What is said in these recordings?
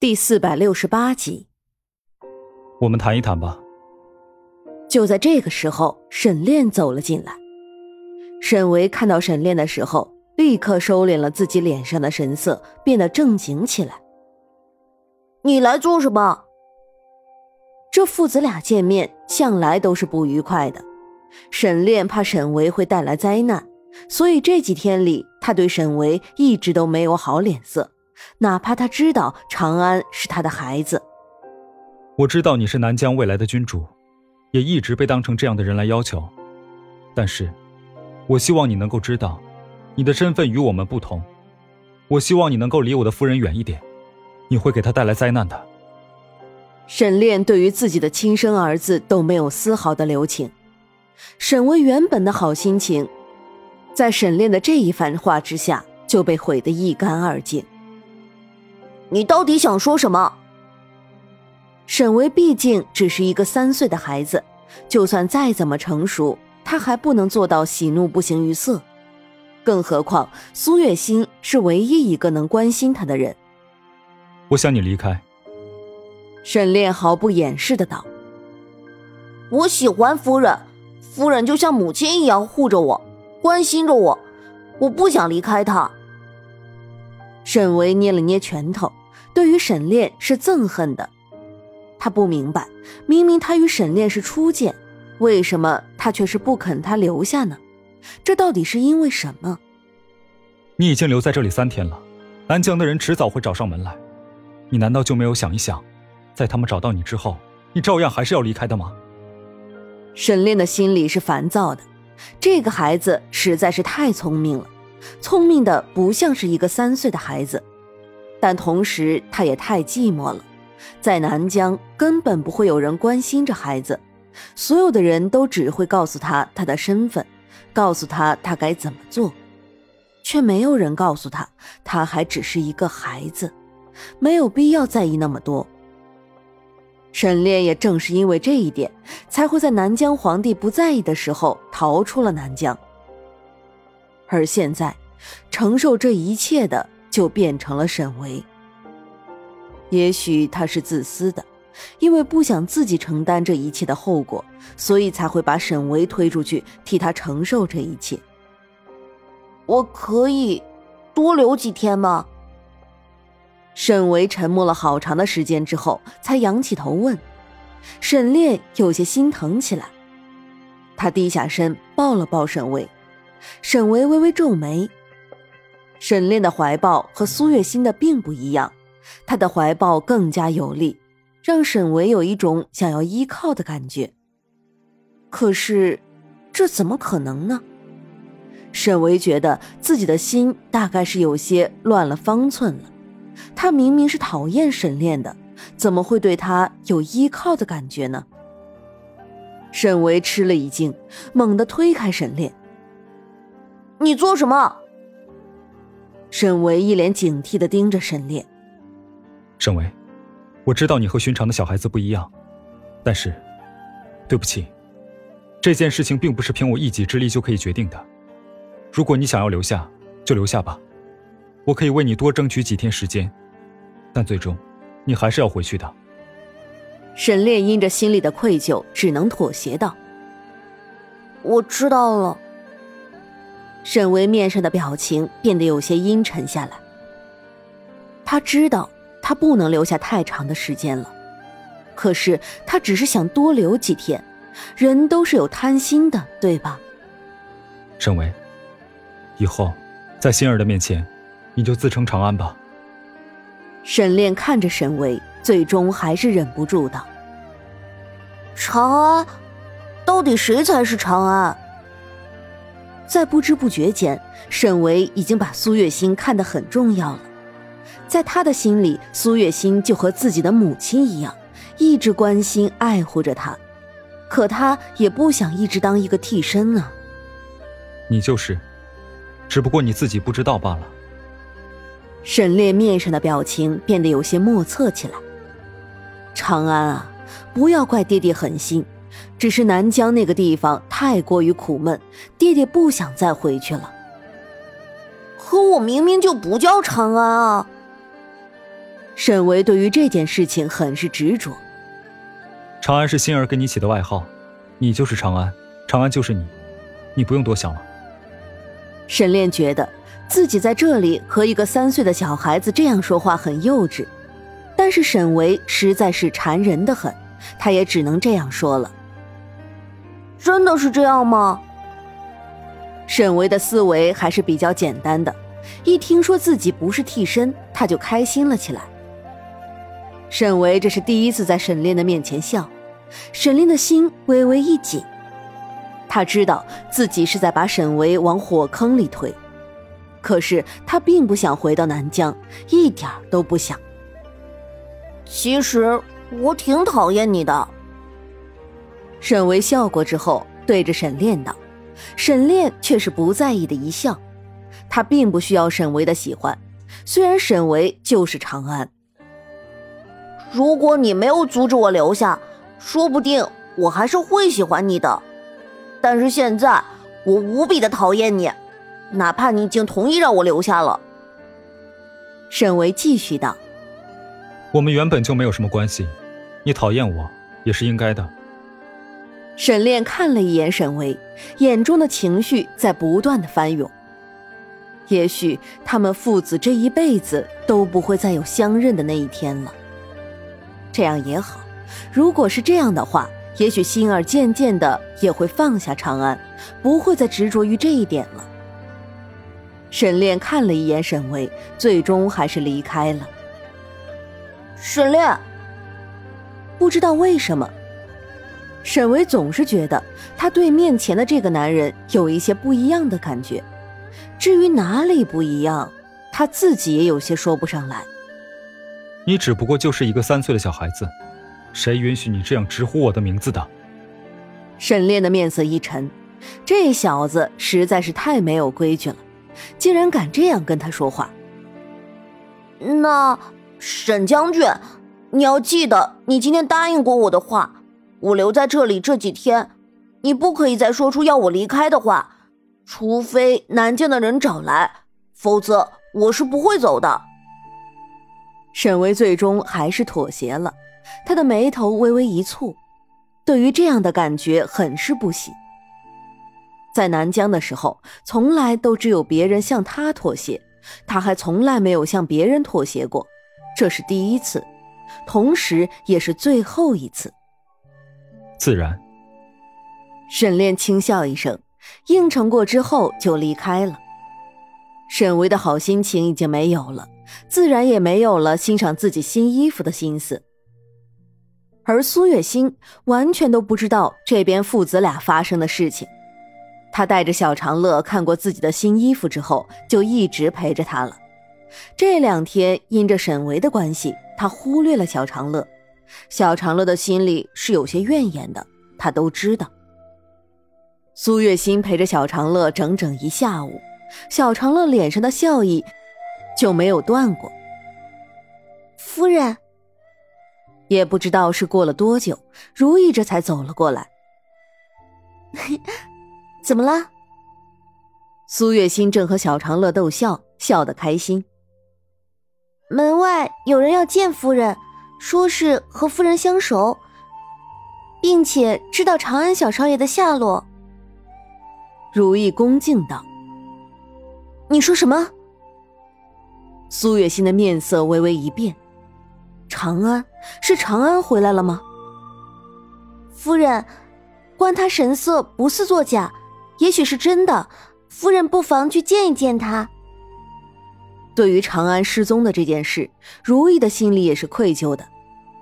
第四百六十八集，我们谈一谈吧。就在这个时候，沈炼走了进来。沈维看到沈炼的时候，立刻收敛了自己脸上的神色，变得正经起来。你来做什么？这父子俩见面向来都是不愉快的。沈炼怕沈维会带来灾难，所以这几天里，他对沈维一直都没有好脸色。哪怕他知道长安是他的孩子，我知道你是南疆未来的君主，也一直被当成这样的人来要求。但是，我希望你能够知道，你的身份与我们不同。我希望你能够离我的夫人远一点，你会给她带来灾难的。沈炼对于自己的亲生儿子都没有丝毫的留情，沈巍原本的好心情，在沈炼的这一番话之下就被毁得一干二净。你到底想说什么？沈巍毕竟只是一个三岁的孩子，就算再怎么成熟，他还不能做到喜怒不形于色。更何况苏月心是唯一一个能关心他的人。我想你离开。沈炼毫不掩饰的道：“我喜欢夫人，夫人就像母亲一样护着我，关心着我，我不想离开她。”沈巍捏了捏拳头。对于沈炼是憎恨的，他不明白，明明他与沈炼是初见，为什么他却是不肯他留下呢？这到底是因为什么？你已经留在这里三天了，安江的人迟早会找上门来，你难道就没有想一想，在他们找到你之后，你照样还是要离开的吗？沈炼的心里是烦躁的，这个孩子实在是太聪明了，聪明的不像是一个三岁的孩子。但同时，他也太寂寞了。在南疆，根本不会有人关心这孩子，所有的人都只会告诉他他的身份，告诉他他该怎么做，却没有人告诉他他还只是一个孩子，没有必要在意那么多。沈炼也正是因为这一点，才会在南疆皇帝不在意的时候逃出了南疆，而现在，承受这一切的。就变成了沈维。也许他是自私的，因为不想自己承担这一切的后果，所以才会把沈维推出去替他承受这一切。我可以多留几天吗？沈维沉默了好长的时间之后，才仰起头问。沈炼有些心疼起来，他低下身抱了抱沈维，沈维微微皱眉。沈炼的怀抱和苏月心的并不一样，他的怀抱更加有力，让沈维有一种想要依靠的感觉。可是，这怎么可能呢？沈维觉得自己的心大概是有些乱了方寸了。他明明是讨厌沈炼的，怎么会对他有依靠的感觉呢？沈维吃了一惊，猛地推开沈炼：“你做什么？”沈维一脸警惕的盯着沈炼。沈维，我知道你和寻常的小孩子不一样，但是，对不起，这件事情并不是凭我一己之力就可以决定的。如果你想要留下，就留下吧，我可以为你多争取几天时间，但最终，你还是要回去的。沈烈因着心里的愧疚，只能妥协道：“我知道了。”沈巍面上的表情变得有些阴沉下来。他知道他不能留下太长的时间了，可是他只是想多留几天。人都是有贪心的，对吧？沈巍，以后在心儿的面前，你就自称长安吧。沈炼看着沈巍，最终还是忍不住道：“长安，到底谁才是长安？”在不知不觉间，沈维已经把苏月心看得很重要了。在他的心里，苏月心就和自己的母亲一样，一直关心爱护着他。可他也不想一直当一个替身啊。你就是，只不过你自己不知道罢了。沈烈面上的表情变得有些莫测起来。长安啊，不要怪爹爹狠心。只是南疆那个地方太过于苦闷，爹爹不想再回去了。可我明明就不叫长安啊！沈维对于这件事情很是执着。长安是心儿给你起的外号，你就是长安，长安就是你，你不用多想了。沈炼觉得自己在这里和一个三岁的小孩子这样说话很幼稚，但是沈维实在是缠人的很，他也只能这样说了。真的是这样吗？沈维的思维还是比较简单的，一听说自己不是替身，他就开心了起来。沈维这是第一次在沈炼的面前笑，沈炼的心微微一紧，他知道自己是在把沈维往火坑里推，可是他并不想回到南疆，一点都不想。其实我挺讨厌你的。沈维笑过之后，对着沈炼道。沈炼却是不在意的一笑，他并不需要沈维的喜欢，虽然沈维就是长安。如果你没有阻止我留下，说不定我还是会喜欢你的。但是现在我无比的讨厌你，哪怕你已经同意让我留下了。沈维继续道：“我们原本就没有什么关系，你讨厌我也是应该的。”沈炼看了一眼沈巍，眼中的情绪在不断的翻涌。也许他们父子这一辈子都不会再有相认的那一天了。这样也好，如果是这样的话，也许心儿渐渐的也会放下长安，不会再执着于这一点了。沈炼看了一眼沈巍，最终还是离开了。沈炼，不知道为什么。沈巍总是觉得他对面前的这个男人有一些不一样的感觉，至于哪里不一样，他自己也有些说不上来。你只不过就是一个三岁的小孩子，谁允许你这样直呼我的名字的？沈炼的面色一沉，这小子实在是太没有规矩了，竟然敢这样跟他说话。那沈将军，你要记得你今天答应过我的话。我留在这里这几天，你不可以再说出要我离开的话，除非南疆的人找来，否则我是不会走的。沈巍最终还是妥协了，他的眉头微微一蹙，对于这样的感觉很是不喜。在南疆的时候，从来都只有别人向他妥协，他还从来没有向别人妥协过，这是第一次，同时也是最后一次。自然。沈炼轻笑一声，应承过之后就离开了。沈维的好心情已经没有了，自然也没有了欣赏自己新衣服的心思。而苏月心完全都不知道这边父子俩发生的事情。他带着小长乐看过自己的新衣服之后，就一直陪着他了。这两天因着沈维的关系，他忽略了小长乐。小长乐的心里是有些怨言的，他都知道。苏月心陪着小长乐整整一下午，小长乐脸上的笑意就没有断过。夫人，也不知道是过了多久，如意这才走了过来。怎么了？苏月心正和小长乐逗笑，笑得开心。门外有人要见夫人。说是和夫人相熟，并且知道长安小少爷的下落。如意恭敬道：“你说什么？”苏月心的面色微微一变：“长安是长安回来了吗？”夫人，观他神色不似作假，也许是真的。夫人不妨去见一见他。对于长安失踪的这件事，如意的心里也是愧疚的，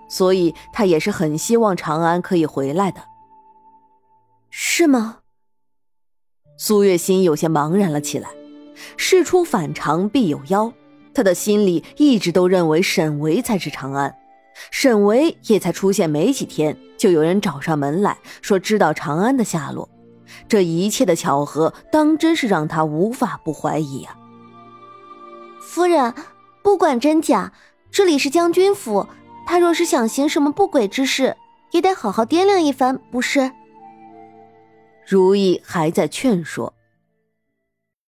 所以他也是很希望长安可以回来的。是吗？苏月心有些茫然了起来。事出反常必有妖，他的心里一直都认为沈维才是长安。沈维也才出现没几天，就有人找上门来说知道长安的下落。这一切的巧合，当真是让他无法不怀疑呀。夫人，不管真假，这里是将军府，他若是想行什么不轨之事，也得好好掂量一番，不是？如意还在劝说。